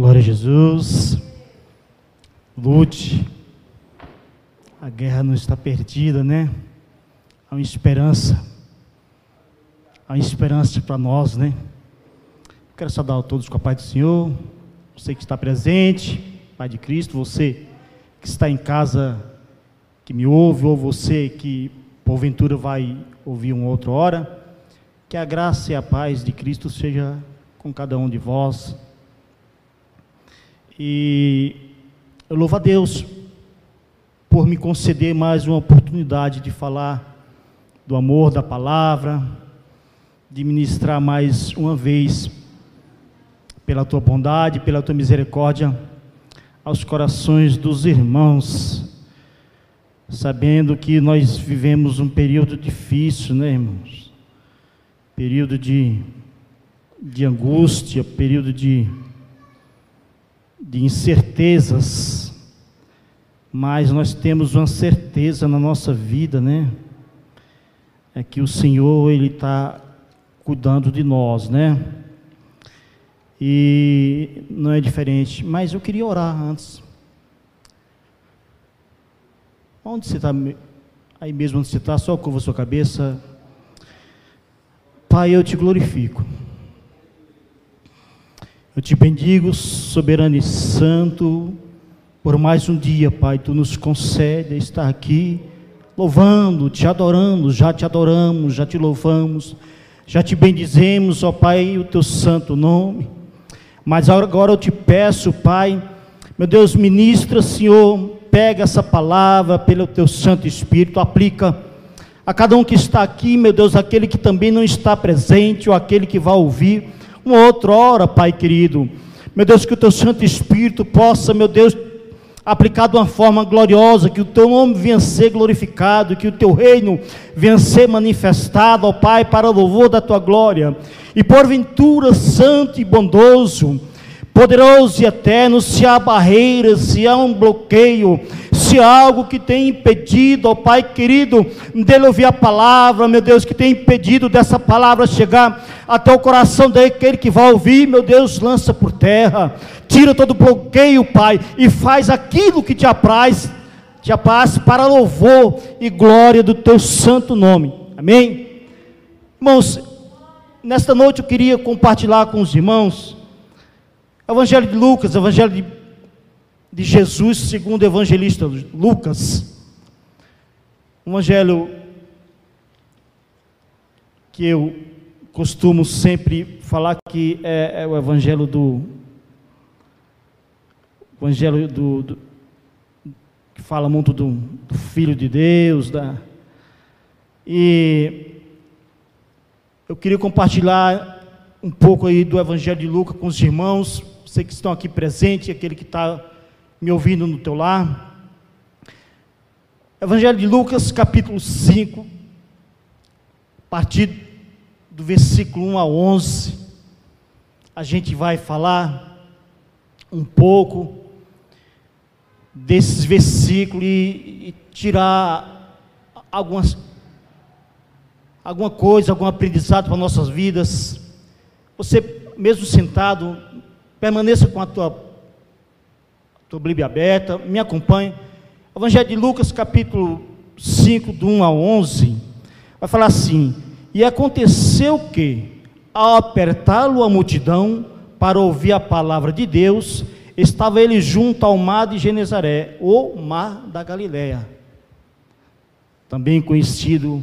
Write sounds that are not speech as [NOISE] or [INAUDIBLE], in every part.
Glória a Jesus. Lute. A guerra não está perdida, né? Há uma esperança. Há uma esperança para nós, né? Quero saudar a todos com a paz do Senhor. Você que está presente, Pai de Cristo, você que está em casa, que me ouve, ou você que porventura vai ouvir uma outra hora. Que a graça e a paz de Cristo seja com cada um de vós. E eu louvo a Deus por me conceder mais uma oportunidade de falar do amor da palavra, de ministrar mais uma vez, pela tua bondade, pela tua misericórdia, aos corações dos irmãos, sabendo que nós vivemos um período difícil, né, irmãos? Período de, de angústia, período de de incertezas, mas nós temos uma certeza na nossa vida, né? É que o Senhor, Ele está cuidando de nós, né? E não é diferente, mas eu queria orar antes. Onde você está? Aí mesmo onde você está, só curva a sua cabeça. Pai, eu te glorifico. Eu te bendigo, soberano e santo, por mais um dia, Pai, tu nos concede estar aqui, louvando, te adorando, já te adoramos, já te louvamos, já te bendizemos, ó Pai, o teu santo nome. Mas agora eu te peço, Pai, meu Deus, ministra, Senhor, pega essa palavra pelo teu Santo Espírito, aplica a cada um que está aqui, meu Deus, aquele que também não está presente, ou aquele que vai ouvir uma outra hora, Pai querido. Meu Deus, que o teu Santo Espírito possa, meu Deus, aplicar de uma forma gloriosa, que o teu nome venha ser glorificado, que o teu reino venha ser manifestado, ó Pai, para o louvor da tua glória. E porventura, santo e bondoso, poderoso e eterno, se há barreiras, se há um bloqueio, se há algo que tem impedido, ó Pai querido, dele ouvir a palavra, meu Deus, que tem impedido dessa palavra chegar até o coração daquele que vai ouvir, meu Deus, lança por terra, tira todo bloqueio, Pai, e faz aquilo que te apraz, te apraz para louvor e glória do teu santo nome. Amém? Irmãos, nesta noite eu queria compartilhar com os irmãos Evangelho de Lucas, Evangelho de, de Jesus, segundo o evangelista Lucas. Um evangelho que eu costumo sempre falar que é, é o evangelho do evangelho do, do, que fala muito do, do Filho de Deus, da, e eu queria compartilhar um pouco aí do Evangelho de Lucas com os irmãos, você que estão aqui presente, aquele que está me ouvindo no teu lar. Evangelho de Lucas, capítulo 5, a partir do versículo 1 a 11, a gente vai falar um pouco desses versículos e, e tirar algumas, alguma coisa, algum aprendizado para nossas vidas. Você, mesmo sentado, Permaneça com a tua, tua Bíblia aberta, me acompanhe. Evangelho de Lucas, capítulo 5, do 1 a 11, vai falar assim: E aconteceu que, ao apertá-lo a multidão para ouvir a palavra de Deus, estava ele junto ao mar de Genezaré, ou mar da Galileia, também conhecido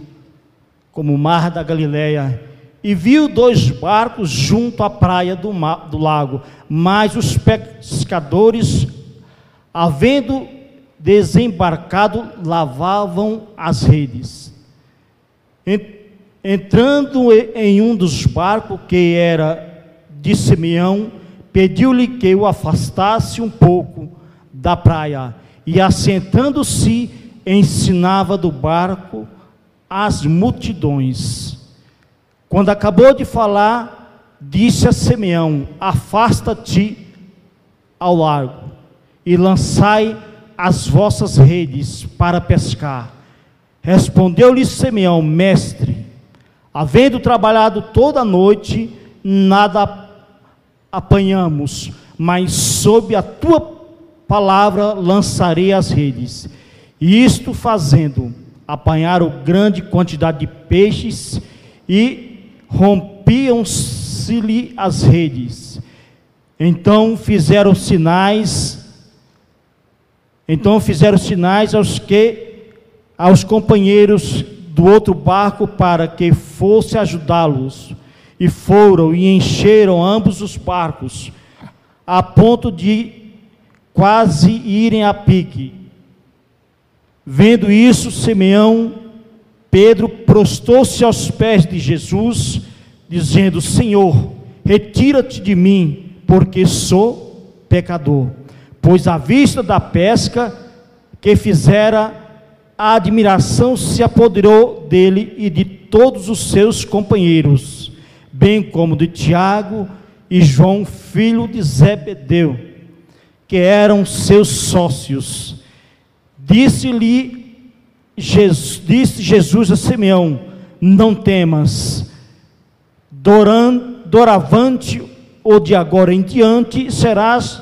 como mar da Galileia e viu dois barcos junto à praia do, mar, do lago, mas os pescadores, havendo desembarcado, lavavam as redes. Entrando em um dos barcos, que era de Simeão, pediu-lhe que o afastasse um pouco da praia, e assentando-se, ensinava do barco as multidões. Quando acabou de falar, disse a Simeão: Afasta-te ao largo e lançai as vossas redes para pescar. Respondeu-lhe Simeão: Mestre, havendo trabalhado toda a noite, nada apanhamos, mas sob a tua palavra lançarei as redes. E isto fazendo, apanharam grande quantidade de peixes e rompiam-se-lhe as redes. Então fizeram sinais, então fizeram sinais aos que aos companheiros do outro barco para que fosse ajudá-los. E foram e encheram ambos os barcos, a ponto de quase irem a pique. Vendo isso, Simeão, Pedro prostou-se aos pés de Jesus, dizendo: Senhor, retira-te de mim, porque sou pecador. Pois à vista da pesca que fizera, a admiração se apoderou dele e de todos os seus companheiros, bem como de Tiago e João, filho de Zebedeu, que eram seus sócios. Disse-lhe Jesus, disse Jesus a Simeão: Não temas, doran, doravante ou de agora em diante serás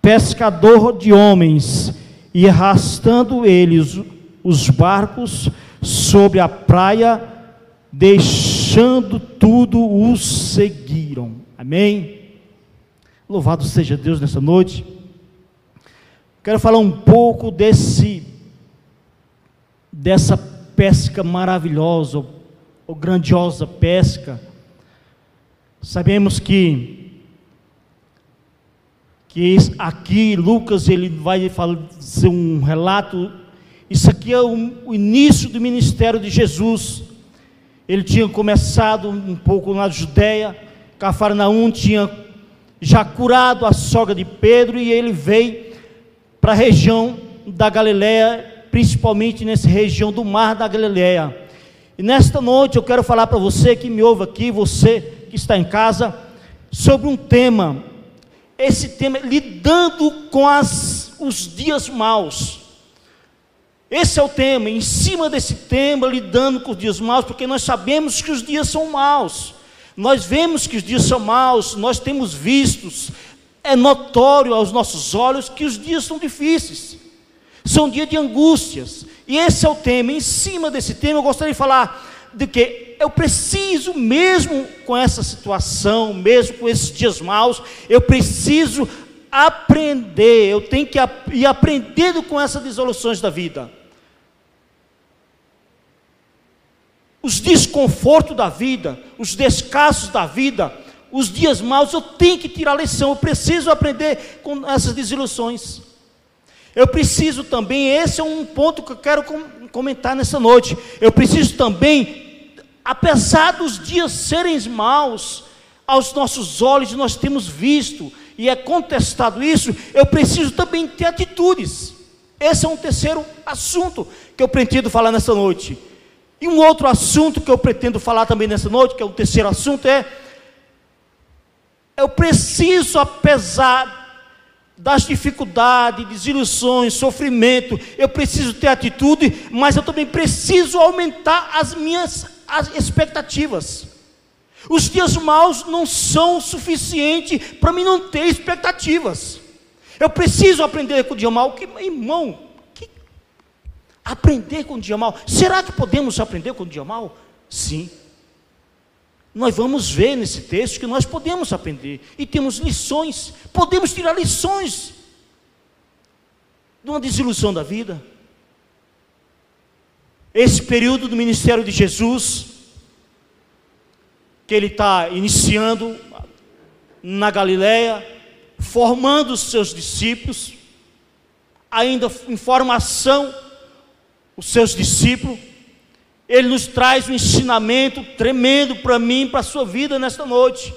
pescador de homens. E arrastando eles os barcos sobre a praia, deixando tudo, os seguiram. Amém? Louvado seja Deus nessa noite. Quero falar um pouco desse dessa pesca maravilhosa, ou grandiosa pesca. Sabemos que que aqui Lucas ele vai fazer um relato. Isso aqui é o, o início do ministério de Jesus. Ele tinha começado um pouco na Judéia, Cafarnaum tinha já curado a sogra de Pedro e ele veio para a região da Galiléia, principalmente nessa região do mar da Galiléia. E nesta noite eu quero falar para você que me ouve aqui, você que está em casa, sobre um tema. Esse tema é lidando com as, os dias maus. Esse é o tema, em cima desse tema, lidando com os dias maus, porque nós sabemos que os dias são maus. Nós vemos que os dias são maus, nós temos vistos, é notório aos nossos olhos que os dias são difíceis, são dias de angústias, e esse é o tema. Em cima desse tema, eu gostaria de falar de que eu preciso, mesmo com essa situação, mesmo com esses dias maus, eu preciso aprender, eu tenho que ir aprendendo com essas dissoluções da vida. Os desconfortos da vida, os descassos da vida, os dias maus, eu tenho que tirar lição, eu preciso aprender com essas desilusões. Eu preciso também, esse é um ponto que eu quero comentar nessa noite. Eu preciso também, apesar dos dias serem maus, aos nossos olhos nós temos visto e é contestado isso, eu preciso também ter atitudes. Esse é um terceiro assunto que eu pretendo falar nessa noite. E um outro assunto que eu pretendo falar também nessa noite, que é o terceiro assunto, é eu preciso, apesar das dificuldades, desilusões, sofrimento, eu preciso ter atitude, mas eu também preciso aumentar as minhas as expectativas. Os dias maus não são suficientes para mim não ter expectativas. Eu preciso aprender com o dia mau, que irmão, que aprender com o dia mau. Será que podemos aprender com o dia mau? Sim. Nós vamos ver nesse texto que nós podemos aprender e temos lições, podemos tirar lições de uma desilusão da vida. Esse período do ministério de Jesus, que ele está iniciando na Galileia, formando os seus discípulos, ainda em formação, os seus discípulos, ele nos traz um ensinamento tremendo para mim, para a sua vida nesta noite.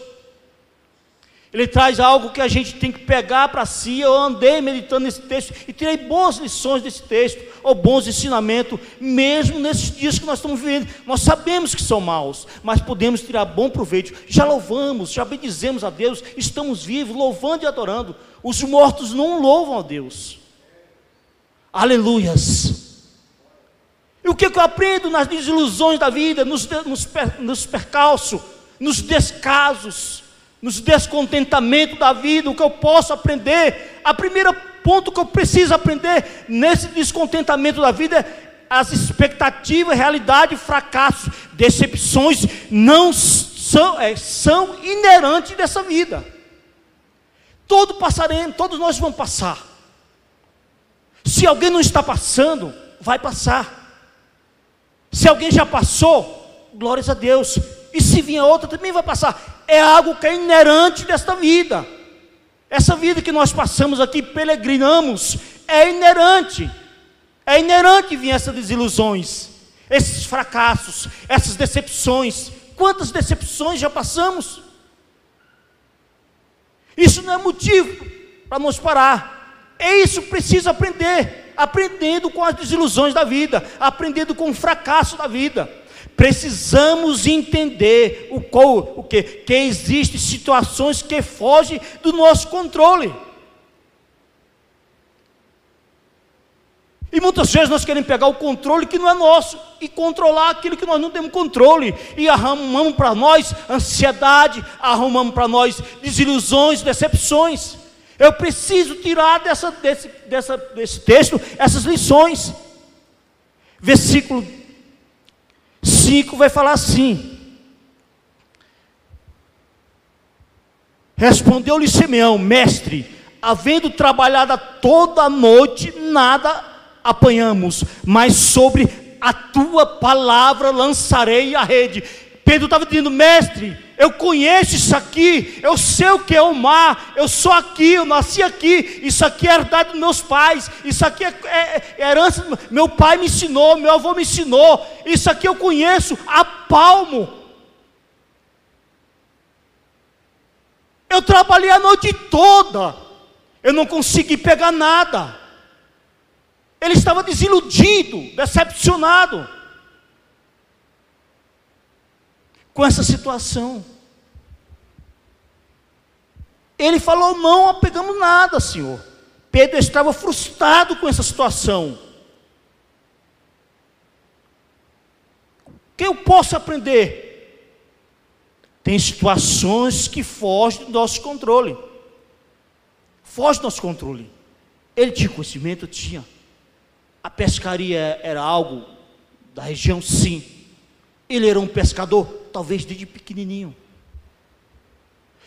Ele traz algo que a gente tem que pegar para si. Eu andei meditando nesse texto e tirei boas lições desse texto, ou bons ensinamentos, mesmo nesses dias que nós estamos vivendo. Nós sabemos que são maus, mas podemos tirar bom proveito. Já louvamos, já bendizemos a Deus, estamos vivos, louvando e adorando. Os mortos não louvam a Deus. Aleluias. E o que, eu aprendo nas desilusões da vida, nos, nos, nos percalços, nos descasos, nos descontentamentos da vida, o que eu posso aprender. A primeira ponto que eu preciso aprender nesse descontentamento da vida é as expectativas, realidade, fracasso, decepções não são, é, são inerentes dessa vida. Todo passaremos, todos nós vamos passar. Se alguém não está passando, vai passar. Se alguém já passou, glórias a Deus. E se vier outra, também vai passar. É algo que é inerente desta vida. Essa vida que nós passamos aqui, peregrinamos, é inerente. É inerente vir essas desilusões, esses fracassos, essas decepções. Quantas decepções já passamos? Isso não é motivo para nos parar. É isso que precisa aprender. Aprendendo com as desilusões da vida, aprendendo com o fracasso da vida. Precisamos entender o, o que? Que existem situações que fogem do nosso controle. E muitas vezes nós queremos pegar o controle que não é nosso e controlar aquilo que nós não temos controle. E arrumamos para nós ansiedade, arrumamos para nós desilusões, decepções. Eu preciso tirar dessa, desse, dessa, desse texto essas lições. Versículo 5 vai falar assim: Respondeu-lhe Simeão, mestre, havendo trabalhado toda a noite, nada apanhamos, mas sobre a tua palavra lançarei a rede. Pedro estava dizendo, mestre, eu conheço isso aqui, eu sei o que é o mar, eu sou aqui, eu nasci aqui, isso aqui é herdade dos meus pais, isso aqui é, é, é herança, meu pai me ensinou, meu avô me ensinou, isso aqui eu conheço a palmo. Eu trabalhei a noite toda, eu não consegui pegar nada. Ele estava desiludido, decepcionado com essa situação. Ele falou: Não pegamos nada, Senhor. Pedro estava frustrado com essa situação. O que eu posso aprender? Tem situações que fogem do nosso controle. Foge do nosso controle. Ele tinha conhecimento? Tinha. A pescaria era algo da região, sim. Ele era um pescador, talvez desde pequenininho.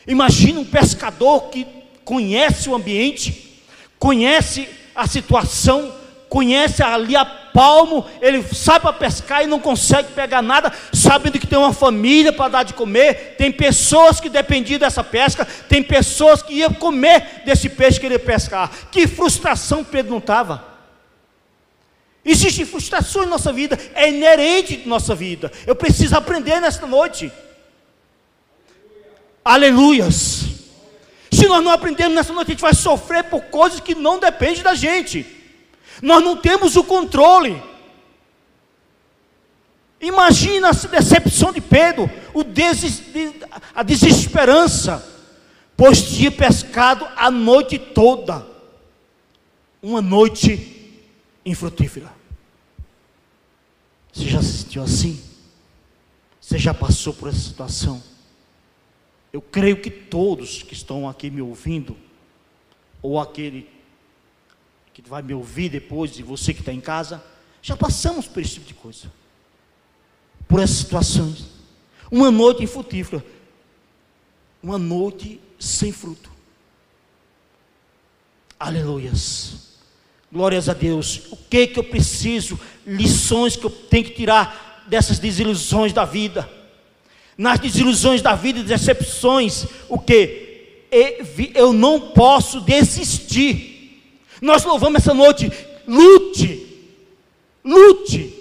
Imagina um pescador que conhece o ambiente, conhece a situação, conhece ali a palmo, ele sabe para pescar e não consegue pegar nada, sabendo que tem uma família para dar de comer, tem pessoas que dependiam dessa pesca, tem pessoas que iam comer desse peixe que ele ia pescar. Que frustração Pedro não estava. Existem frustrações na nossa vida, é inerente de nossa vida. Eu preciso aprender nesta noite. Aleluias. Se nós não aprendermos nessa noite, a gente vai sofrer por coisas que não dependem da gente. Nós não temos o controle. Imagina a decepção de Pedro, a desesperança, pois tinha pescado a noite toda. Uma noite infrutífera. Você já se sentiu assim? Você já passou por essa situação? Eu creio que todos que estão aqui me ouvindo, ou aquele que vai me ouvir depois, e você que está em casa, já passamos por esse tipo de coisa, por essas situações. Uma noite infrutífera, uma noite sem fruto. Aleluias. Glórias a Deus. O que que eu preciso? Lições que eu tenho que tirar dessas desilusões da vida. Nas desilusões da vida e decepções, o que? Eu não posso desistir. Nós louvamos essa noite. Lute. Lute.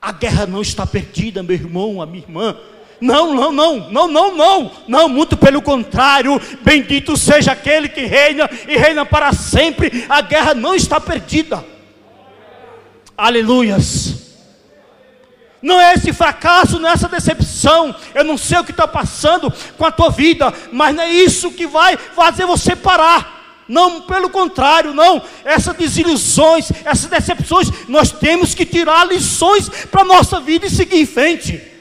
A guerra não está perdida, meu irmão, a minha irmã. Não, não, não, não, não, não, não, muito pelo contrário, bendito seja aquele que reina e reina para sempre, a guerra não está perdida. Aleluias. Não é esse fracasso, não é essa decepção. Eu não sei o que está passando com a tua vida, mas não é isso que vai fazer você parar. Não, pelo contrário, não. Essas desilusões, essas decepções, nós temos que tirar lições para a nossa vida e seguir em frente.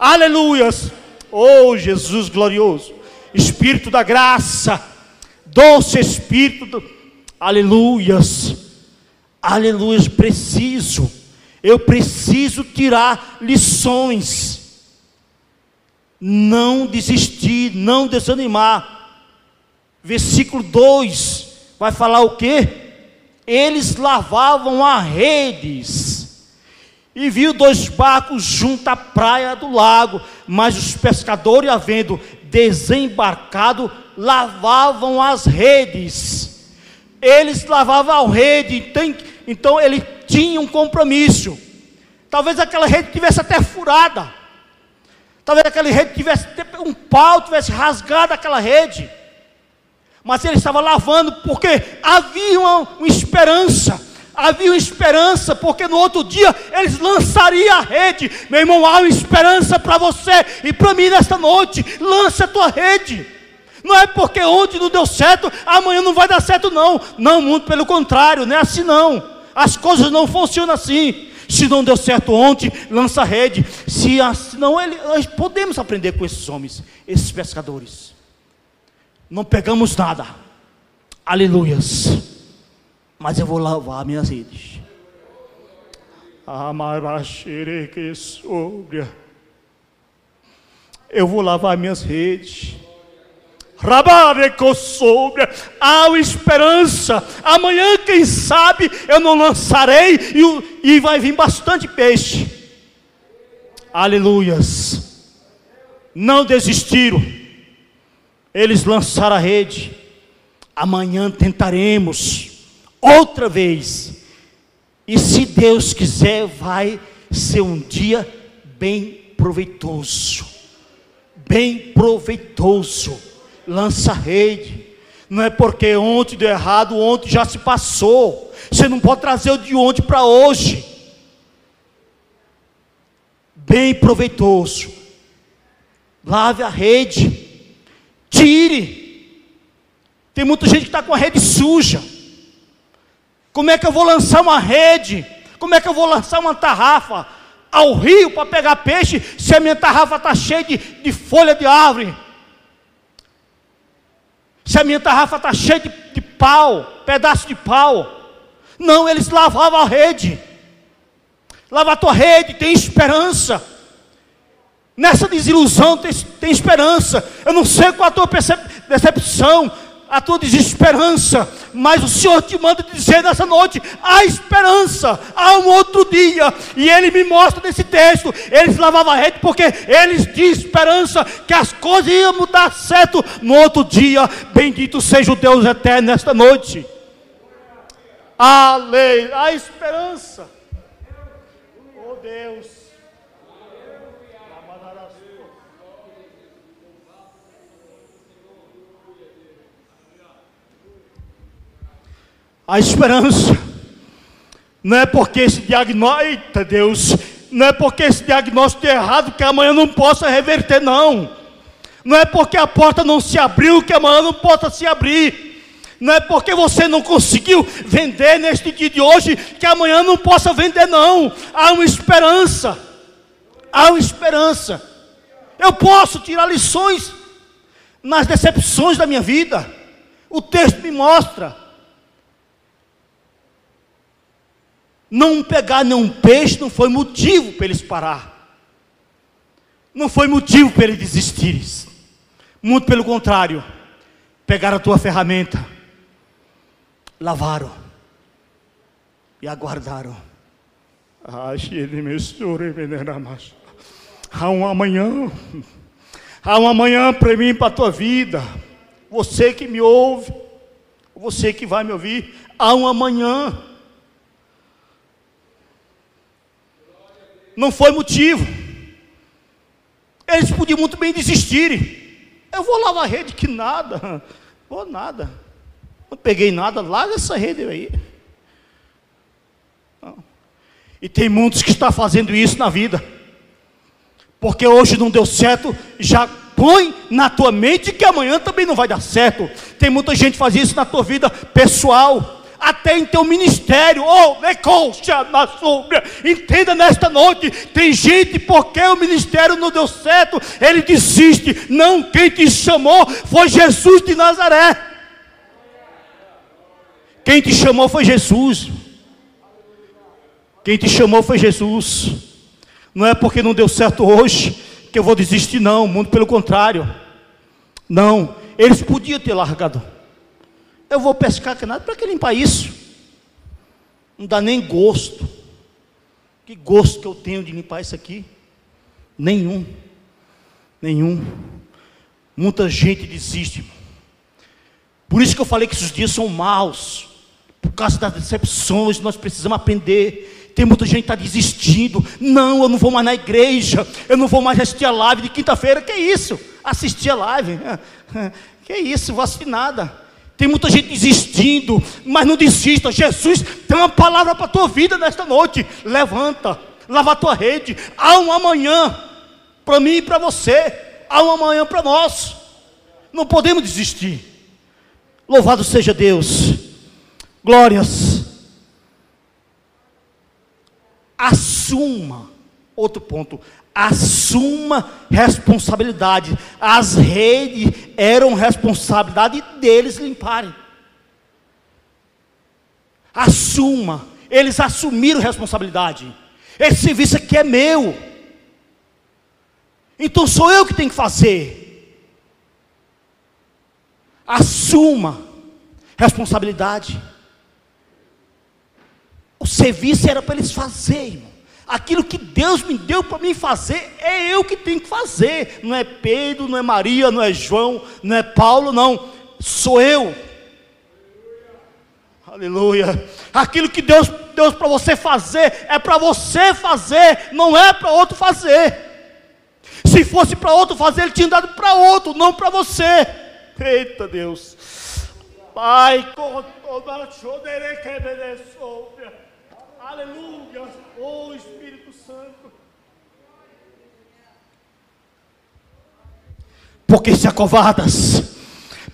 Aleluias. Oh, Jesus glorioso. Espírito da graça, doce Espírito, do... aleluias, aleluias, preciso, eu preciso tirar lições, não desistir, não desanimar. Versículo 2 vai falar o que? Eles lavavam a redes e viu dois barcos junto à praia do lago, mas os pescadores, havendo desembarcado, lavavam as redes. Eles lavavam a rede, então ele tinha um compromisso. Talvez aquela rede tivesse até furada. Talvez aquela rede tivesse um pau tivesse rasgado aquela rede. Mas ele estava lavando porque havia uma, uma esperança. Havia esperança, porque no outro dia eles lançariam a rede. Meu irmão, há uma esperança para você e para mim nesta noite. Lance a tua rede. Não é porque ontem não deu certo, amanhã não vai dar certo, não. Não, muito pelo contrário, não é assim não. As coisas não funcionam assim. Se não deu certo ontem, lança a rede. Se assim, não, ele, nós podemos aprender com esses homens, esses pescadores. Não pegamos nada. Aleluias. Mas eu vou lavar minhas redes. Eu vou lavar minhas redes sobre, há esperança. Amanhã, quem sabe, eu não lançarei e, e vai vir bastante peixe. Aleluias. Não desistiram. Eles lançaram a rede. Amanhã tentaremos outra vez. E se Deus quiser, vai ser um dia bem proveitoso. Bem proveitoso lança rede. Não é porque ontem deu errado, ontem já se passou. Você não pode trazer o de ontem para hoje. Bem proveitoso. Lave a rede. Tire. Tem muita gente que está com a rede suja. Como é que eu vou lançar uma rede? Como é que eu vou lançar uma tarrafa ao rio para pegar peixe se a minha tarrafa está cheia de, de folha de árvore? Se a minha tarrafa está cheia de, de pau, pedaço de pau. Não, eles lavavam a rede. Lava a tua rede, tem esperança. Nessa desilusão tem, tem esperança. Eu não sei qual a tua decepção, a tua desesperança, mas o Senhor te manda dizer nessa noite: há esperança, há um outro dia, e Ele me mostra nesse texto. Eles lavavam a rede porque eles tinham esperança que as coisas iam mudar certo no outro dia. Bendito seja o Deus eterno nesta noite. Aleluia, há esperança. Oh Deus. A esperança. Não é porque esse diagnóstico, eita Deus, não é porque esse diagnóstico é errado que amanhã não possa reverter, não. Não é porque a porta não se abriu que amanhã não possa se abrir. Não é porque você não conseguiu vender neste dia de hoje que amanhã não possa vender, não. Há uma esperança. Há uma esperança. Eu posso tirar lições nas decepções da minha vida. O texto me mostra. Não pegar nenhum peixe não foi motivo para eles parar. Não foi motivo para eles desistirem. Muito pelo contrário. Pegaram a tua ferramenta, lavaram e aguardaram. Há um amanhã. Há um amanhã para mim, para a tua vida. Você que me ouve, você que vai me ouvir, há um amanhã. Não foi motivo. Eles podiam muito bem desistirem. Eu vou lavar a rede, que nada. Vou nada. Não peguei nada, larga essa rede aí. Não. E tem muitos que estão fazendo isso na vida. Porque hoje não deu certo, já põe na tua mente que amanhã também não vai dar certo. Tem muita gente que faz isso na tua vida pessoal. Até em teu ministério. Oh, na sombra. Entenda nesta noite: tem gente porque o ministério não deu certo, ele desiste. Não, quem te chamou foi Jesus de Nazaré. Quem te chamou foi Jesus. Quem te chamou foi Jesus. Não é porque não deu certo hoje que eu vou desistir, não. Muito pelo contrário. Não. Eles podiam ter largado. Eu vou pescar que nada. Para que limpar isso? Não dá nem gosto. Que gosto que eu tenho de limpar isso aqui? Nenhum. Nenhum. Muita gente desiste. Por isso que eu falei que esses dias são maus. Por causa das decepções, nós precisamos aprender. Tem muita gente que está desistindo. Não, eu não vou mais na igreja. Eu não vou mais assistir a live de quinta-feira. Que isso? Assistir a live. [LAUGHS] Que isso, vou assistir nada. Tem muita gente desistindo, mas não desista. Jesus tem uma palavra para a tua vida nesta noite. Levanta, lava a tua rede. Há um amanhã para mim e para você. Há um amanhã para nós. Não podemos desistir. Louvado seja Deus. Glórias. Assuma. Outro ponto assuma responsabilidade. As redes eram responsabilidade deles limparem. Assuma. Eles assumiram responsabilidade. Esse serviço aqui é meu. Então sou eu que tenho que fazer. Assuma responsabilidade. O serviço era para eles fazerem, Aquilo que Deus me deu para mim fazer, é eu que tenho que fazer. Não é Pedro, não é Maria, não é João, não é Paulo, não. Sou eu. Aleluia. Aquilo que Deus deu para você fazer, é para você fazer, não é para outro fazer. Se fosse para outro fazer, ele tinha dado para outro, não para você. Eita Deus. Pai, Aleluia. Oh Espírito Santo. Porque se acovardas,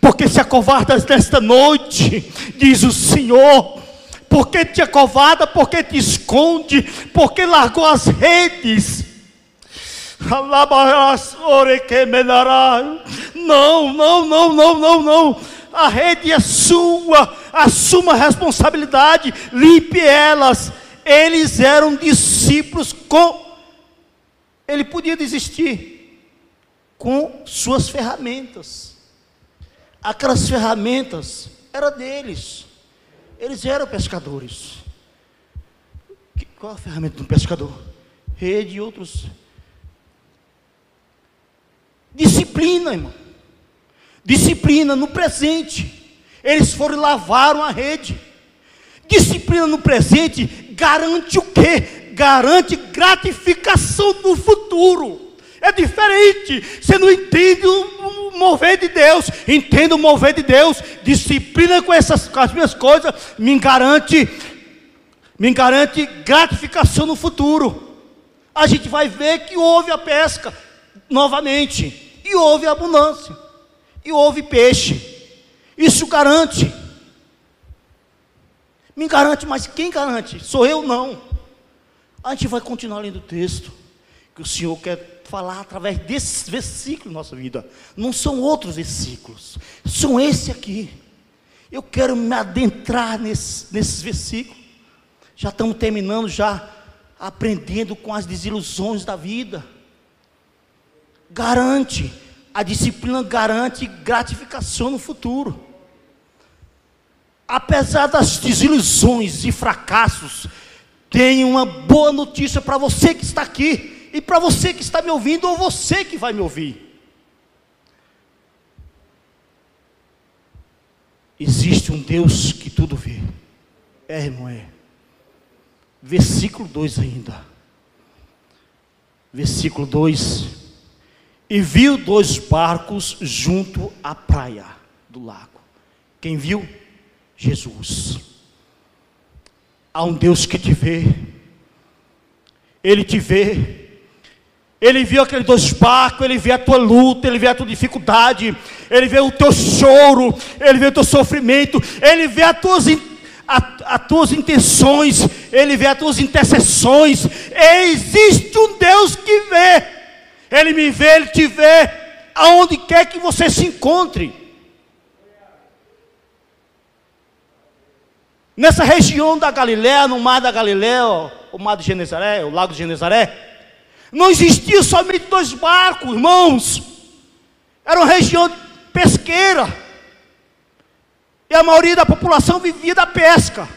porque se acovardas nesta noite, diz o Senhor, porque te acovarda, porque te esconde, porque largou as redes. Não, não, não, não, não, não. A rede é sua, assuma a responsabilidade, limpe elas eles eram discípulos com. Ele podia desistir com suas ferramentas. Aquelas ferramentas eram deles. Eles eram pescadores. Qual a ferramenta de um pescador? Rede e outros. Disciplina, irmão. Disciplina no presente. Eles foram e lavaram a rede. Disciplina no presente garante o quê? Garante gratificação no futuro. É diferente. Você não entende o mover de Deus. Entenda o mover de Deus. Disciplina com essas com as minhas coisas me garante me garante gratificação no futuro. A gente vai ver que houve a pesca novamente e houve abundância e houve peixe. Isso garante. Me garante, mas quem garante? Sou eu não. A gente vai continuar lendo o texto que o Senhor quer falar através desses versículos na nossa vida. Não são outros versículos, são esse aqui. Eu quero me adentrar nesse, nesses versículos. Já estamos terminando, já aprendendo com as desilusões da vida. Garante, a disciplina garante gratificação no futuro apesar das desilusões e fracassos, tenho uma boa notícia para você que está aqui e para você que está me ouvindo ou você que vai me ouvir. Existe um Deus que tudo vê. É, irmão, é. Versículo 2 ainda. Versículo 2. E viu dois barcos junto à praia do lago. Quem viu? Jesus. Há um Deus que te vê, Ele te vê, Ele viu aquele dois barcos, Ele vê a tua luta, Ele vê a tua dificuldade, Ele vê o teu choro, Ele vê o teu sofrimento, Ele vê as tuas, as tuas intenções, Ele vê as tuas intercessões. Existe um Deus que vê. Ele me vê, Ele te vê, aonde quer que você se encontre. Nessa região da Galiléia, no mar da Galiléia, o mar de Genezaré, o lago de Genezaré, não existia somente dois barcos, irmãos. Era uma região pesqueira. E a maioria da população vivia da pesca.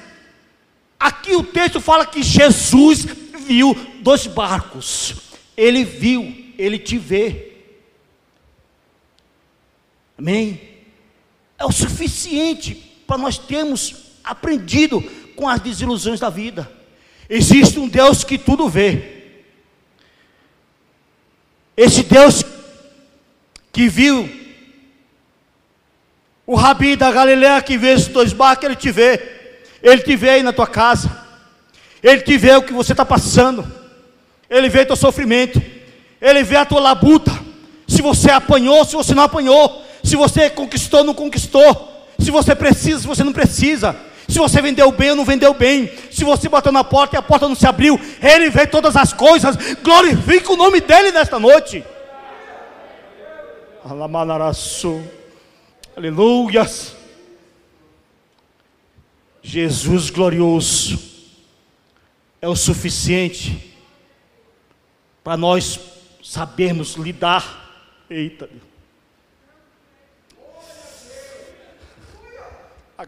Aqui o texto fala que Jesus viu dois barcos. Ele viu, ele te vê. Amém? É o suficiente para nós termos aprendido com as desilusões da vida. Existe um Deus que tudo vê. Esse Deus que viu o rabi da Galileia que vê esses dois barcos, ele te vê. Ele te vê aí na tua casa. Ele te vê o que você está passando. Ele vê teu sofrimento. Ele vê a tua labuta. Se você apanhou, se você não apanhou. Se você conquistou, não conquistou. Se você precisa, se você não precisa. Se você vendeu bem ou não vendeu bem. Se você bateu na porta e a porta não se abriu. Ele vê todas as coisas. Glorifique o nome dele nesta noite. Aleluias. Jesus glorioso é o suficiente para nós sabermos lidar. Eita. A,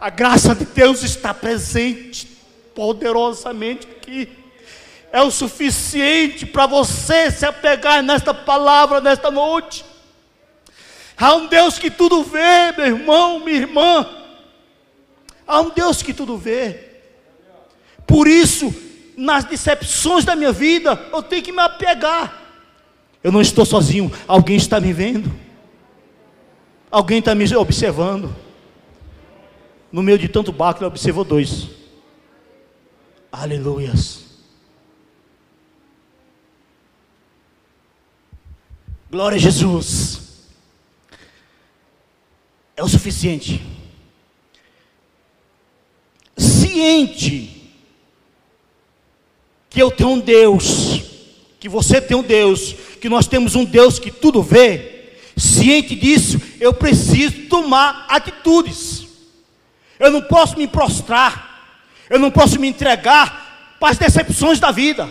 a graça de Deus está presente poderosamente aqui. É o suficiente para você se apegar nesta palavra nesta noite. Há um Deus que tudo vê, meu irmão, minha irmã. Há um Deus que tudo vê. Por isso, nas decepções da minha vida, eu tenho que me apegar. Eu não estou sozinho, alguém está me vendo. Alguém está me observando. No meio de tanto barco, ele observou dois. Aleluias. Glória a Jesus é o suficiente. Ciente que eu tenho um Deus, que você tem um Deus, que nós temos um Deus que tudo vê, ciente disso, eu preciso tomar atitudes. Eu não posso me prostrar, eu não posso me entregar para as decepções da vida.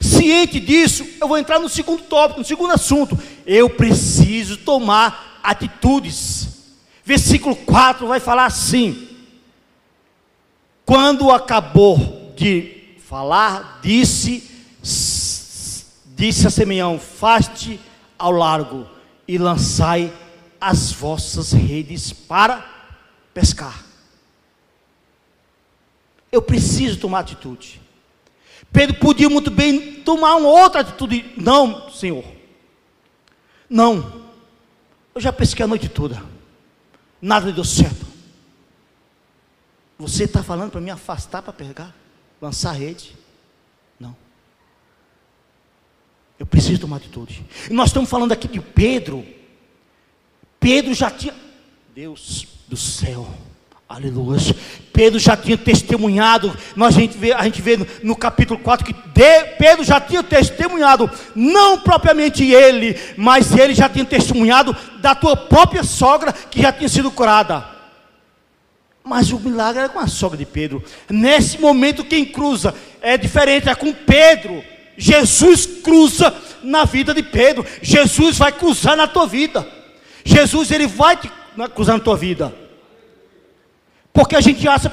Ciente disso, eu vou entrar no segundo tópico, no segundo assunto. Eu preciso tomar atitudes. Versículo 4 vai falar assim: Quando acabou de falar, disse, disse a Simeão: Faste ao largo e lançai as vossas redes para pescar. Eu preciso tomar atitude. Pedro podia muito bem tomar uma outra atitude. Não, Senhor. Não. Eu já pesquei a noite toda. Nada deu certo. Você está falando para me afastar para pegar? Lançar rede? Não. Eu preciso tomar atitude. E nós estamos falando aqui de Pedro. Pedro já tinha. Deus do céu. Aleluia. Pedro já tinha testemunhado, nós, a, gente vê, a gente vê no, no capítulo 4 que de, Pedro já tinha testemunhado, não propriamente ele, mas ele já tinha testemunhado da tua própria sogra que já tinha sido curada. Mas o milagre era com a sogra de Pedro. Nesse momento, quem cruza é diferente, é com Pedro. Jesus cruza na vida de Pedro. Jesus vai cruzar na tua vida. Jesus, ele vai te, cruzar na tua vida. Porque a gente acha,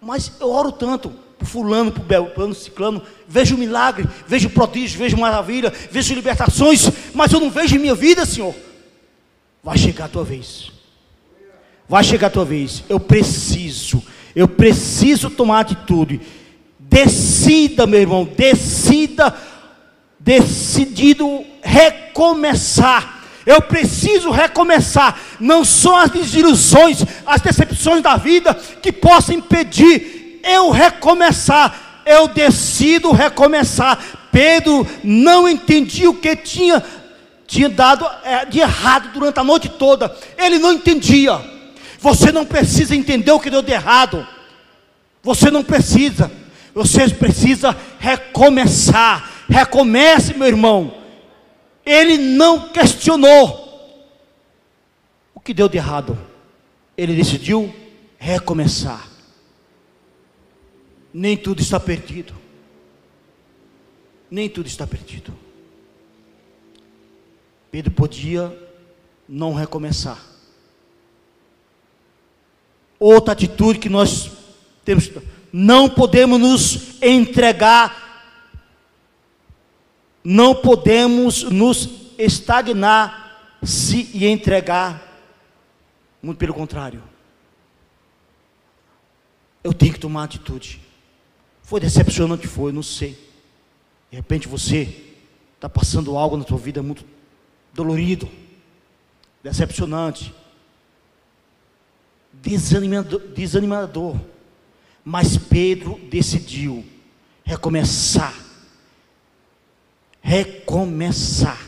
mas eu oro tanto por fulano, por belano, ciclano, vejo milagre, vejo prodígio, vejo maravilha, vejo libertações, mas eu não vejo em minha vida, Senhor. Vai chegar a tua vez. Vai chegar a tua vez. Eu preciso, eu preciso tomar atitude. Decida, meu irmão, decida, decidido recomeçar eu preciso recomeçar. Não são as desilusões, as decepções da vida que possam impedir eu recomeçar. Eu decido recomeçar. Pedro não entendia o que tinha, tinha dado é, de errado durante a noite toda. Ele não entendia. Você não precisa entender o que deu de errado. Você não precisa. Você precisa recomeçar. Recomece, meu irmão. Ele não questionou o que deu de errado. Ele decidiu recomeçar. Nem tudo está perdido. Nem tudo está perdido. Pedro podia não recomeçar. Outra atitude que nós temos, não podemos nos entregar, não podemos nos estagnar se e entregar. Muito pelo contrário. Eu tenho que tomar atitude. Foi decepcionante, foi, não sei. De repente você está passando algo na sua vida muito dolorido, decepcionante, desanimador, desanimador. Mas Pedro decidiu recomeçar. Recomeçar.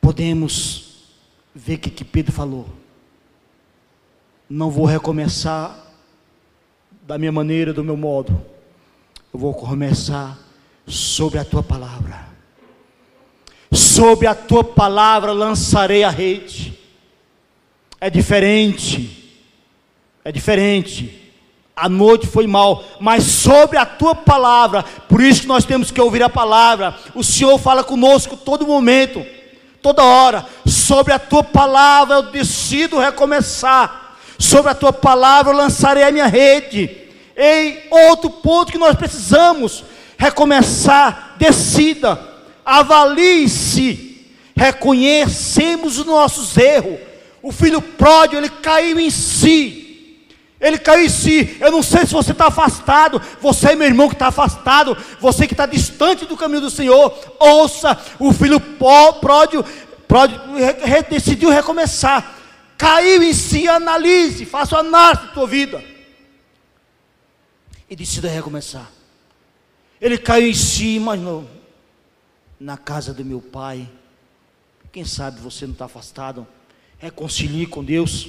Podemos ver o que, que Pedro falou. Não vou recomeçar da minha maneira, do meu modo. Eu vou começar sobre a tua palavra. Sobre a tua palavra lançarei a rede. É diferente. É diferente. A noite foi mal, mas sobre a tua palavra, por isso nós temos que ouvir a palavra. O Senhor fala conosco todo momento, toda hora. Sobre a tua palavra eu decido recomeçar. Sobre a tua palavra eu lançarei a minha rede. Em outro ponto que nós precisamos recomeçar, decida, avalie-se, reconhecemos os nossos erros. O filho pródigo, ele caiu em si. Ele caiu em si. Eu não sei se você está afastado. Você, meu irmão, que está afastado. Você que está distante do caminho do Senhor. Ouça, o filho pródigo, pródigo decidiu recomeçar. Caiu em si, analise, faça uma análise da tua vida. E decida recomeçar. Ele caiu em si, mas. Na casa do meu pai. Quem sabe você não está afastado. Reconcilie com Deus.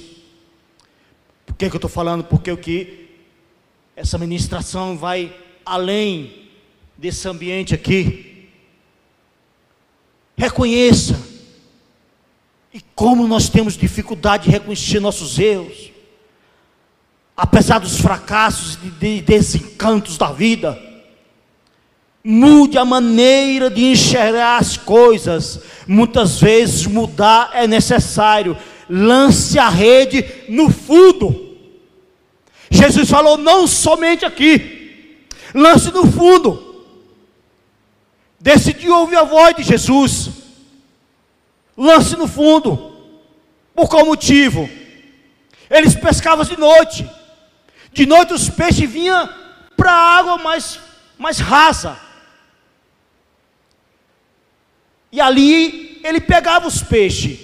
Por que, que eu estou falando? Porque o que essa ministração vai além desse ambiente aqui. Reconheça. E como nós temos dificuldade de reconhecer nossos erros. Apesar dos fracassos e desencantos da vida Mude a maneira de enxergar as coisas. Muitas vezes mudar é necessário. Lance a rede no fundo. Jesus falou não somente aqui. Lance no fundo. Decidiu ouvir a voz de Jesus. Lance no fundo. Por qual motivo? Eles pescavam de noite. De noite os peixes vinham para a água mais, mais rasa. E ali ele pegava os peixes.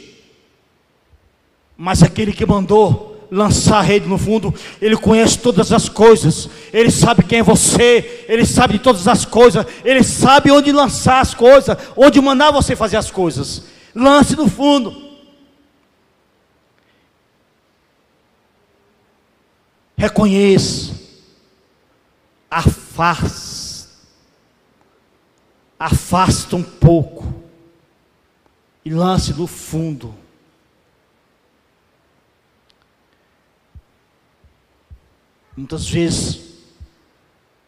Mas aquele que mandou lançar a rede no fundo, ele conhece todas as coisas, ele sabe quem é você, ele sabe de todas as coisas, ele sabe onde lançar as coisas, onde mandar você fazer as coisas. Lance no fundo. Reconheça, afasta, afasta um pouco e lance no fundo. Muitas vezes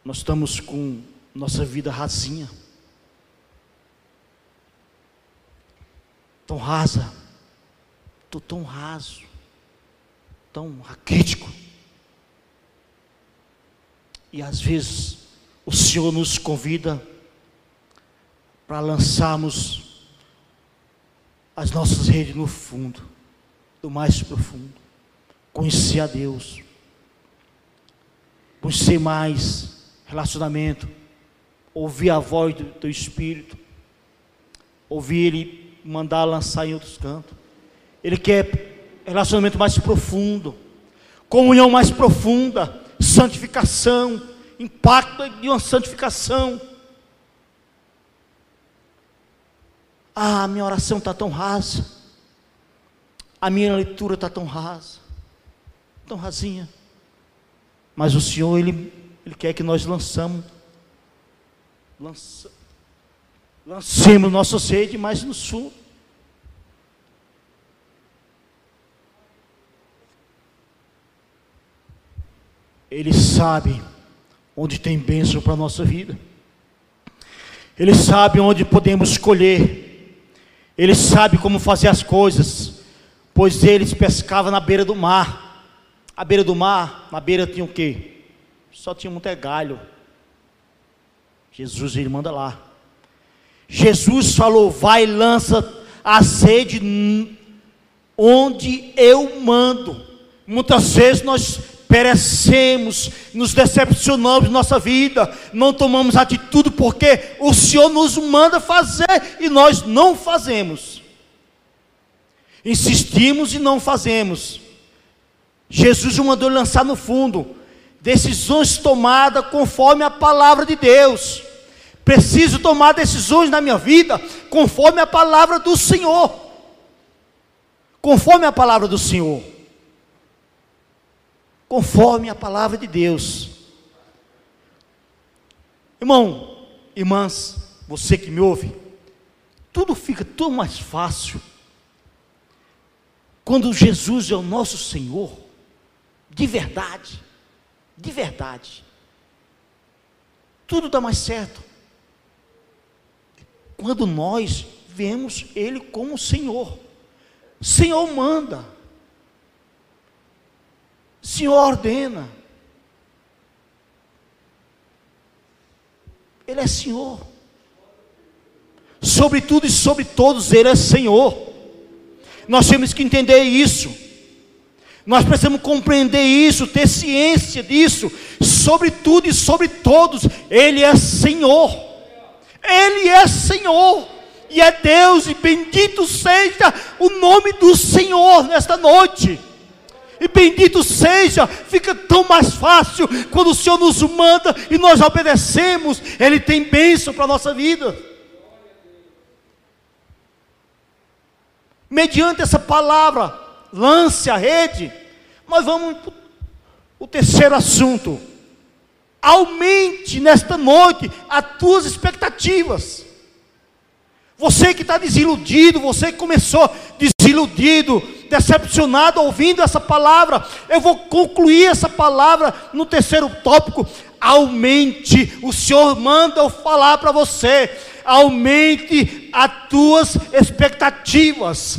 nós estamos com nossa vida rasinha, tão rasa, estou tão raso, tão raquítico. E às vezes o Senhor nos convida para lançarmos as nossas redes no fundo, do mais profundo. Conhecer a Deus. Conhecer mais relacionamento. Ouvir a voz do teu Espírito. Ouvir Ele mandar lançar em outros cantos. Ele quer relacionamento mais profundo. Comunhão mais profunda. Santificação. Impacto de uma santificação Ah, minha oração está tão rasa. A minha leitura está tão rasa, tão rasinha. Mas o Senhor, Ele, Ele quer que nós lançamos, lança, lancemos nossa sede mais no sul. Ele sabe onde tem bênção para a nossa vida. Ele sabe onde podemos escolher. Ele sabe como fazer as coisas. Pois eles pescavam na beira do mar. A beira do mar, na beira tinha o quê? Só tinha um galho. Jesus ele manda lá. Jesus falou: vai lança a sede onde eu mando. Muitas vezes nós perecemos, nos decepcionamos nossa vida, não tomamos atitude porque o Senhor nos manda fazer e nós não fazemos. Insistimos e não fazemos. Jesus mandou lançar no fundo decisões tomadas conforme a palavra de Deus. Preciso tomar decisões na minha vida conforme a palavra do Senhor. Conforme a palavra do Senhor conforme a palavra de Deus. Irmão, irmãs, você que me ouve, tudo fica tão mais fácil quando Jesus é o nosso Senhor, de verdade, de verdade. Tudo dá mais certo. Quando nós vemos Ele como Senhor. Senhor manda. Senhor ordena. Ele é Senhor. Sobre tudo e sobre todos, Ele é Senhor. Nós temos que entender isso. Nós precisamos compreender isso, ter ciência disso. Sobre tudo e sobre todos, Ele é Senhor. Ele é Senhor. E é Deus, e bendito seja o nome do Senhor nesta noite. E bendito seja, fica tão mais fácil quando o Senhor nos manda e nós obedecemos. Ele tem bênção para a nossa vida. Mediante essa palavra, lance a rede. Mas vamos para o terceiro assunto. Aumente nesta noite as tuas expectativas. Você que está desiludido, você que começou desiludido, decepcionado ouvindo essa palavra, eu vou concluir essa palavra no terceiro tópico. Aumente, o Senhor manda eu falar para você, aumente as tuas expectativas.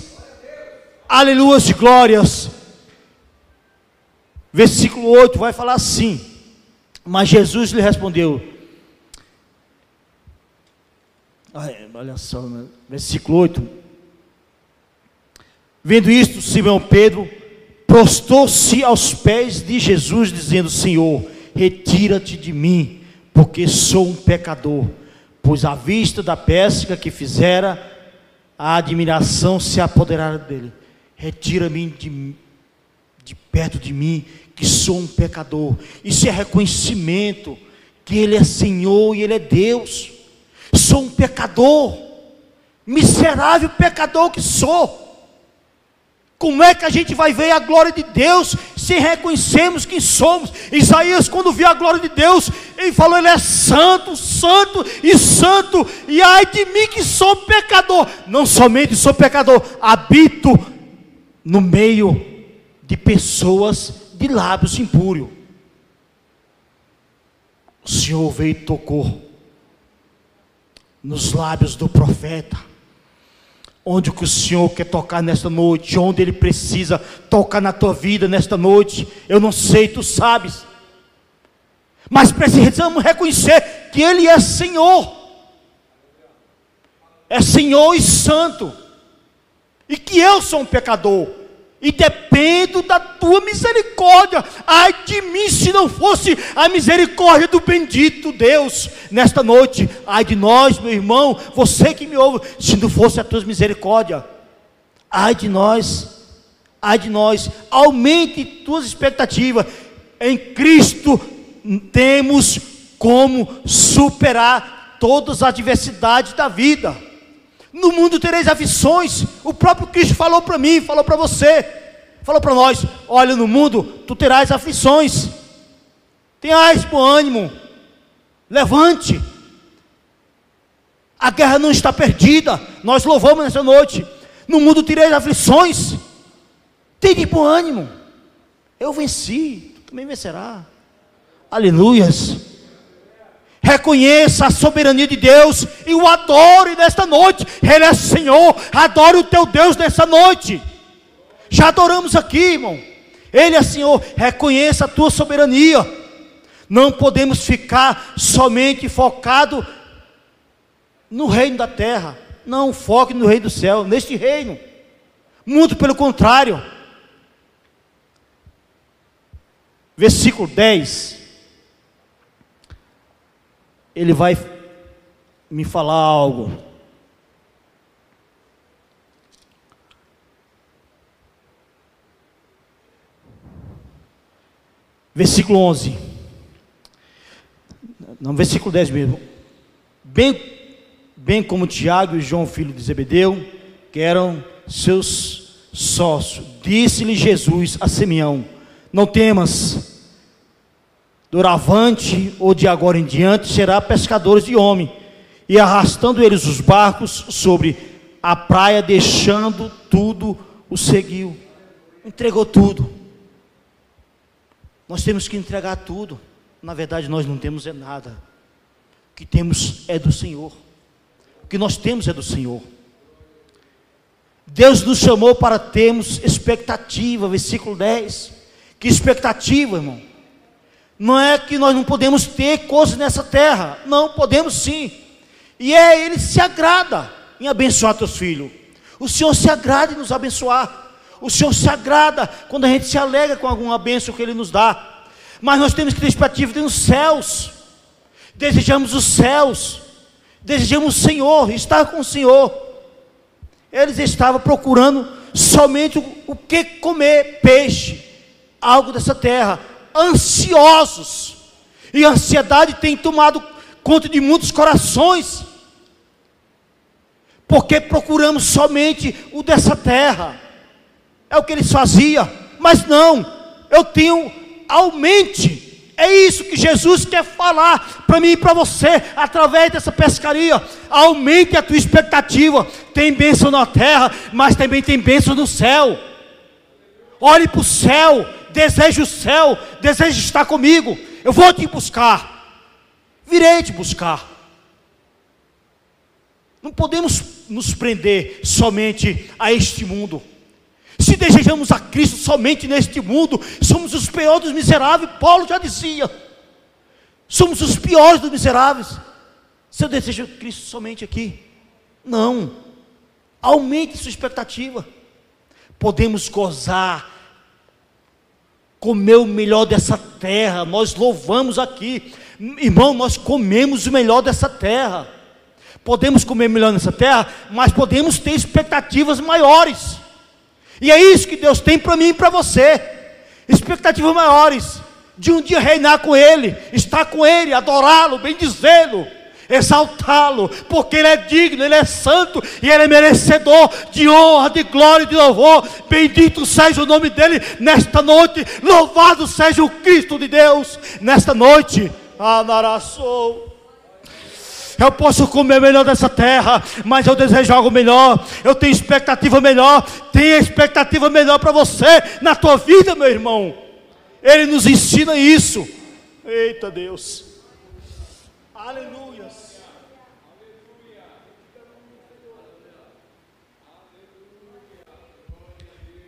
Aleluia glórias. Versículo 8 vai falar assim: Mas Jesus lhe respondeu, olha só, versículo 8. Vendo isto, Simão Pedro prostou-se aos pés de Jesus, dizendo: Senhor, retira-te de mim, porque sou um pecador. Pois à vista da pesca que fizera, a admiração se apoderara dele. Retira-me de, de perto de mim, que sou um pecador. Isso é reconhecimento que Ele é Senhor e Ele é Deus. Sou um pecador, miserável pecador que sou. Como é que a gente vai ver a glória de Deus se reconhecemos quem somos? Isaías, quando viu a glória de Deus, ele falou: Ele é santo, santo e santo, e ai de mim que sou pecador. Não somente sou pecador, habito no meio de pessoas de lábios impúrios. O Senhor veio e tocou nos lábios do profeta. Onde que o Senhor quer tocar nesta noite, onde Ele precisa tocar na tua vida nesta noite, eu não sei, tu sabes. Mas precisamos reconhecer que Ele é Senhor, é Senhor e Santo, e que eu sou um pecador e dependo da tua misericórdia. Ai de mim se não fosse a misericórdia do bendito Deus nesta noite. Ai de nós, meu irmão, você que me ouve, se não fosse a tua misericórdia. Ai de nós, ai de nós, aumente tuas expectativas. Em Cristo temos como superar todas as adversidades da vida. No mundo tereis aflições. O próprio Cristo falou para mim, falou para você, falou para nós: olha, no mundo tu terás aflições. Tenhais bom ânimo, levante. A guerra não está perdida. Nós louvamos nessa noite. No mundo tereis aflições. Tenha bom ânimo. Eu venci, tu também vencerá. Aleluias. Reconheça a soberania de Deus e o adore nesta noite. Ele é Senhor. Adore o teu Deus nessa noite. Já adoramos aqui, irmão. Ele é Senhor. Reconheça a tua soberania. Não podemos ficar somente focado no reino da terra. Não foque no reino do céu, neste reino. Muito pelo contrário. Versículo 10 ele vai me falar algo. Versículo 11. Não, versículo 10 mesmo. Bem, bem como Tiago e João, filho de Zebedeu, que eram seus sócios, disse-lhe Jesus a Simeão: Não temas doravante ou de agora em diante, será pescadores de homem, e arrastando eles os barcos sobre a praia, deixando tudo, o seguiu. Entregou tudo. Nós temos que entregar tudo. Na verdade, nós não temos é nada. O que temos é do Senhor. O que nós temos é do Senhor. Deus nos chamou para termos expectativa, versículo 10. Que expectativa, irmão? Não é que nós não podemos ter coisas nessa terra. Não, podemos sim. E é Ele se agrada em abençoar teus filhos. O Senhor se agrada em nos abençoar. O Senhor se agrada quando a gente se alegra com alguma bênção que Ele nos dá. Mas nós temos que ter expectativa nos céus. Desejamos os céus. Desejamos o Senhor, estar com o Senhor. Eles estavam procurando somente o que comer, peixe, algo dessa terra ansiosos. E a ansiedade tem tomado conta de muitos corações. Porque procuramos somente o dessa terra. É o que eles faziam. Mas não, eu tenho aumente. É isso que Jesus quer falar para mim e para você, através dessa pescaria. Aumente a tua expectativa. Tem bênção na terra, mas também tem bênção no céu. Olhe para o céu, deseja o céu, deseja estar comigo, eu vou te buscar, virei te buscar. Não podemos nos prender somente a este mundo. Se desejamos a Cristo somente neste mundo, somos os piores dos miseráveis. Paulo já dizia: somos os piores dos miseráveis. Se eu desejo Cristo somente aqui, não. Aumente sua expectativa. Podemos gozar comer o melhor dessa terra, nós louvamos aqui, irmão, nós comemos o melhor dessa terra. Podemos comer melhor nessa terra, mas podemos ter expectativas maiores. E é isso que Deus tem para mim e para você. Expectativas maiores de um dia reinar com Ele, estar com Ele, adorá-lo, bendizê-lo exaltá-lo, porque Ele é digno, Ele é santo e Ele é merecedor de honra, de glória e de louvor. Bendito seja o nome dEle nesta noite, louvado seja o Cristo de Deus nesta noite. Anaraçou. Eu posso comer melhor dessa terra, mas eu desejo algo melhor. Eu tenho expectativa melhor. Tenha expectativa melhor para você na tua vida, meu irmão. Ele nos ensina isso. Eita Deus. Aleluia.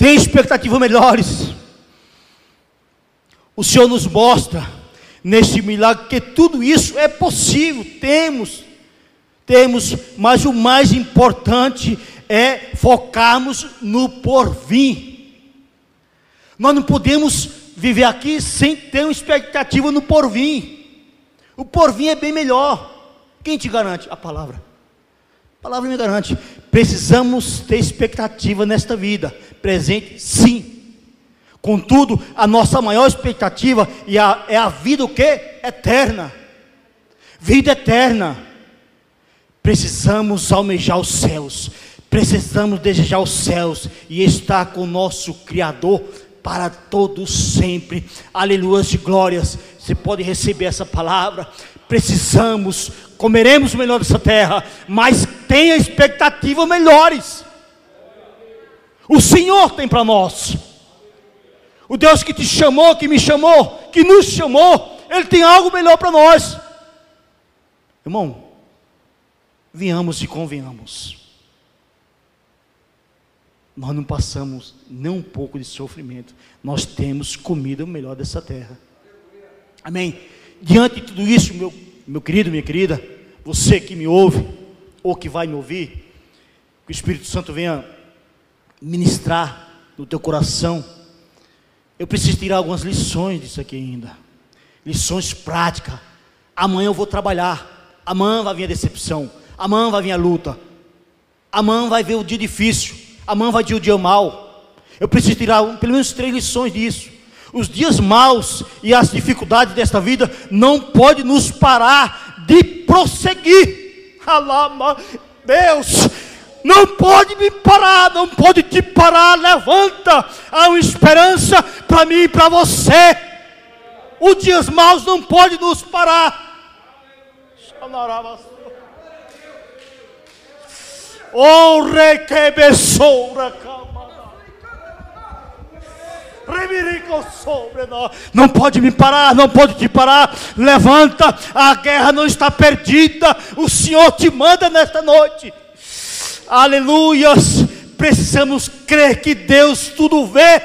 Tem expectativas melhores. O Senhor nos mostra neste milagre que tudo isso é possível, temos, temos, mas o mais importante é focarmos no porvir. Nós não podemos viver aqui sem ter uma expectativa no porvir. O porvir é bem melhor. Quem te garante? A palavra. A palavra me garante. Precisamos ter expectativa nesta vida presente, sim. Contudo, a nossa maior expectativa é a vida o que? Eterna. Vida eterna. Precisamos almejar os céus, precisamos desejar os céus e estar com o nosso Criador para todos sempre. Aleluia de glórias. Você pode receber essa palavra. Precisamos, comeremos melhor dessa terra, mas tenha expectativas melhores. O Senhor tem para nós. O Deus que te chamou, que me chamou, que nos chamou, Ele tem algo melhor para nós. Irmão, venhamos e convenhamos. Nós não passamos nem um pouco de sofrimento. Nós temos comida melhor dessa terra. Amém. Diante de tudo isso, meu, meu querido, minha querida, você que me ouve, ou que vai me ouvir, que o Espírito Santo venha ministrar no teu coração. Eu preciso tirar algumas lições disso aqui ainda. Lições práticas. Amanhã eu vou trabalhar. Amanhã vai vir a decepção. Amanhã vai vir a luta. Amanhã vai vir o dia difícil. Amanhã vai vir o dia mal. Eu preciso tirar pelo menos três lições disso. Os dias maus e as dificuldades desta vida não podem nos parar de prosseguir. [LAUGHS] Deus, não pode me parar, não pode te parar. Levanta, há uma esperança para mim e para você. Os dias maus não podem nos parar. Oh, requebesoura, sobre nós. Não pode me parar, não pode te parar. Levanta, a guerra não está perdida. O Senhor te manda nesta noite. Aleluias. Precisamos crer que Deus tudo vê.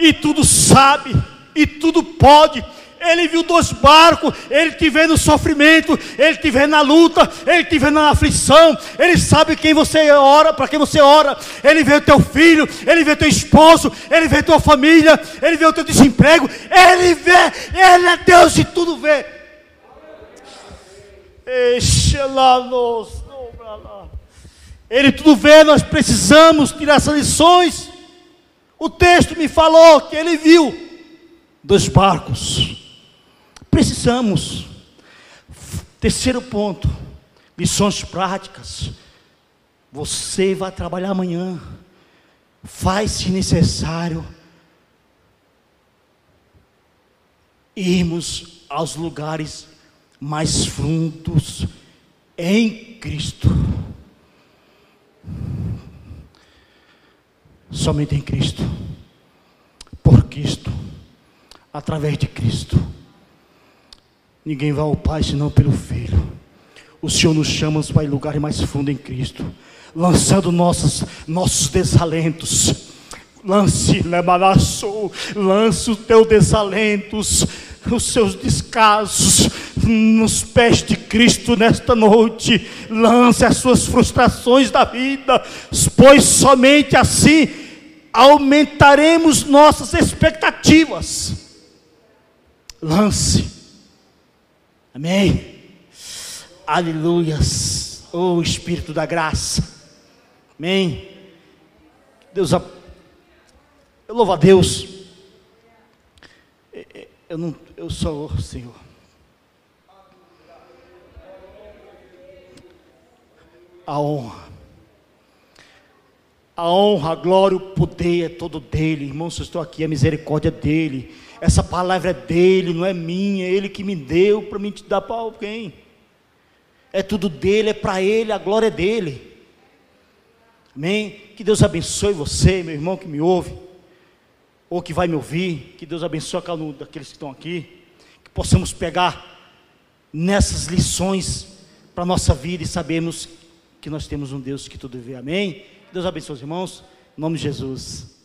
E tudo sabe, e tudo pode ele viu dois barcos, Ele te vê no sofrimento, Ele te vê na luta, Ele te vê na aflição, Ele sabe quem você ora, para quem você ora, Ele vê o teu filho, Ele vê o teu esposo, Ele vê a tua família, Ele vê o teu desemprego, Ele vê, Ele é Deus e tudo vê. Ele tudo vê, nós precisamos tirar essas lições. O texto me falou que ele viu dois barcos Precisamos. Terceiro ponto, lições práticas. Você vai trabalhar amanhã. Faz se necessário irmos aos lugares mais fundos em Cristo. Somente em Cristo. Por Cristo. Através de Cristo. Ninguém vai ao Pai senão pelo Filho. O Senhor nos chama para ir lugares mais fundos em Cristo, lançando nossos, nossos desalentos. Lance, lemaraçou, lance os teus desalentos, os seus descasos nos pés de Cristo nesta noite. Lance as suas frustrações da vida, pois somente assim aumentaremos nossas expectativas. Lance Amém. Aleluias. Oh Espírito da graça. Amém. Deus, eu louvo a Deus. Eu não, eu sou Senhor. A honra. A honra, a glória, o poder é todo dele. Irmãos, eu estou aqui, a misericórdia dele essa palavra é dele, não é minha, é ele que me deu para me dar para alguém. É tudo dele, é para ele, a glória é dele. Amém? Que Deus abençoe você, meu irmão que me ouve, ou que vai me ouvir. Que Deus abençoe cada um daqueles que estão aqui. Que possamos pegar nessas lições para a nossa vida e sabemos que nós temos um Deus que tudo vê. Amém? Deus abençoe os irmãos. Em nome de Jesus.